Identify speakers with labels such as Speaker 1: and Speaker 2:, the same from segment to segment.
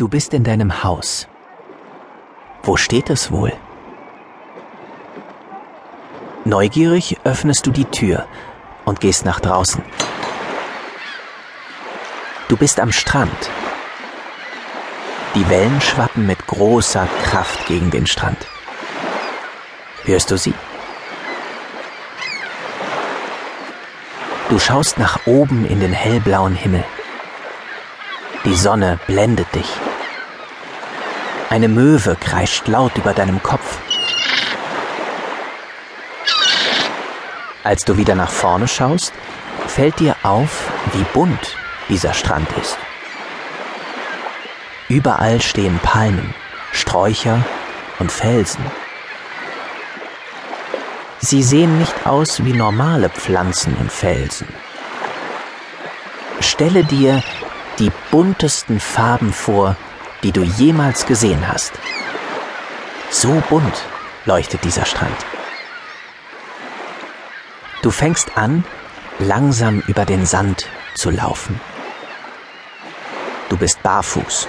Speaker 1: Du bist in deinem Haus. Wo steht es wohl? Neugierig öffnest du die Tür und gehst nach draußen. Du bist am Strand. Die Wellen schwappen mit großer Kraft gegen den Strand. Hörst du sie? Du schaust nach oben in den hellblauen Himmel. Die Sonne blendet dich. Eine Möwe kreischt laut über deinem Kopf. Als du wieder nach vorne schaust, fällt dir auf, wie bunt dieser Strand ist. Überall stehen Palmen, Sträucher und Felsen. Sie sehen nicht aus wie normale Pflanzen und Felsen. Stelle dir die buntesten Farben vor, die du jemals gesehen hast. So bunt leuchtet dieser Strand. Du fängst an, langsam über den Sand zu laufen. Du bist barfuß.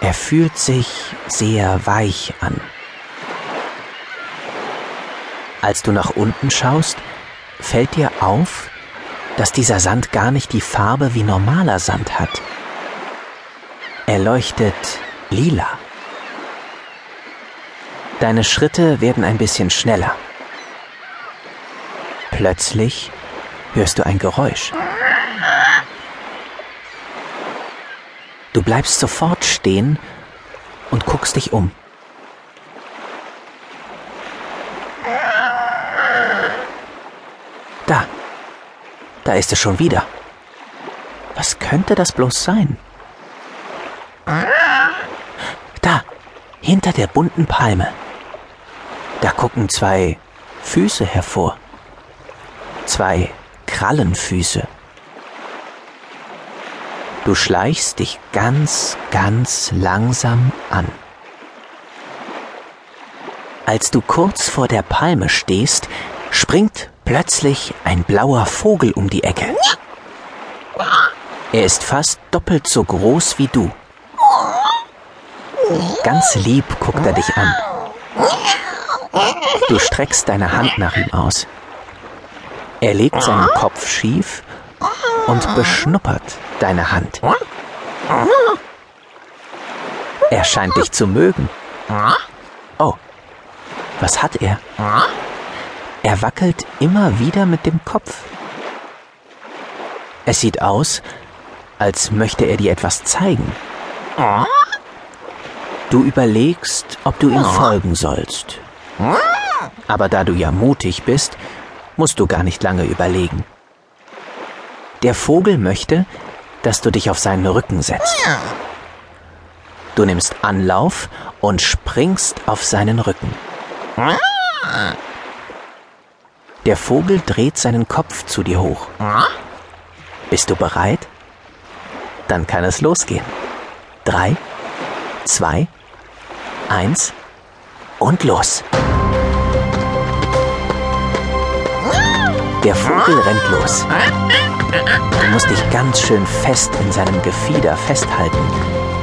Speaker 1: Er fühlt sich sehr weich an. Als du nach unten schaust, fällt dir auf, dass dieser Sand gar nicht die Farbe wie normaler Sand hat. Er leuchtet lila. Deine Schritte werden ein bisschen schneller. Plötzlich hörst du ein Geräusch. Du bleibst sofort stehen und guckst dich um. Da, da ist es schon wieder. Was könnte das bloß sein? Da, hinter der bunten Palme. Da gucken zwei Füße hervor. Zwei Krallenfüße. Du schleichst dich ganz, ganz langsam an. Als du kurz vor der Palme stehst, springt plötzlich ein blauer Vogel um die Ecke. Er ist fast doppelt so groß wie du. Ganz lieb guckt er dich an. Du streckst deine Hand nach ihm aus. Er legt seinen Kopf schief und beschnuppert deine Hand. Er scheint dich zu mögen. Oh, was hat er? Er wackelt immer wieder mit dem Kopf. Es sieht aus, als möchte er dir etwas zeigen. Du überlegst, ob du ihm folgen sollst. Aber da du ja mutig bist, musst du gar nicht lange überlegen. Der Vogel möchte, dass du dich auf seinen Rücken setzt. Du nimmst Anlauf und springst auf seinen Rücken. Der Vogel dreht seinen Kopf zu dir hoch. Bist du bereit? Dann kann es losgehen. Drei, zwei, eins und los. Der Vogel rennt los. Du musst dich ganz schön fest in seinem Gefieder festhalten,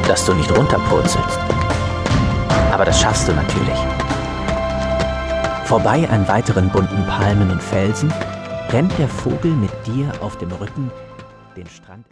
Speaker 1: dass du nicht runterpurzelst. Aber das schaffst du natürlich. Vorbei an weiteren bunten Palmen und Felsen rennt der Vogel mit dir auf dem Rücken den Strand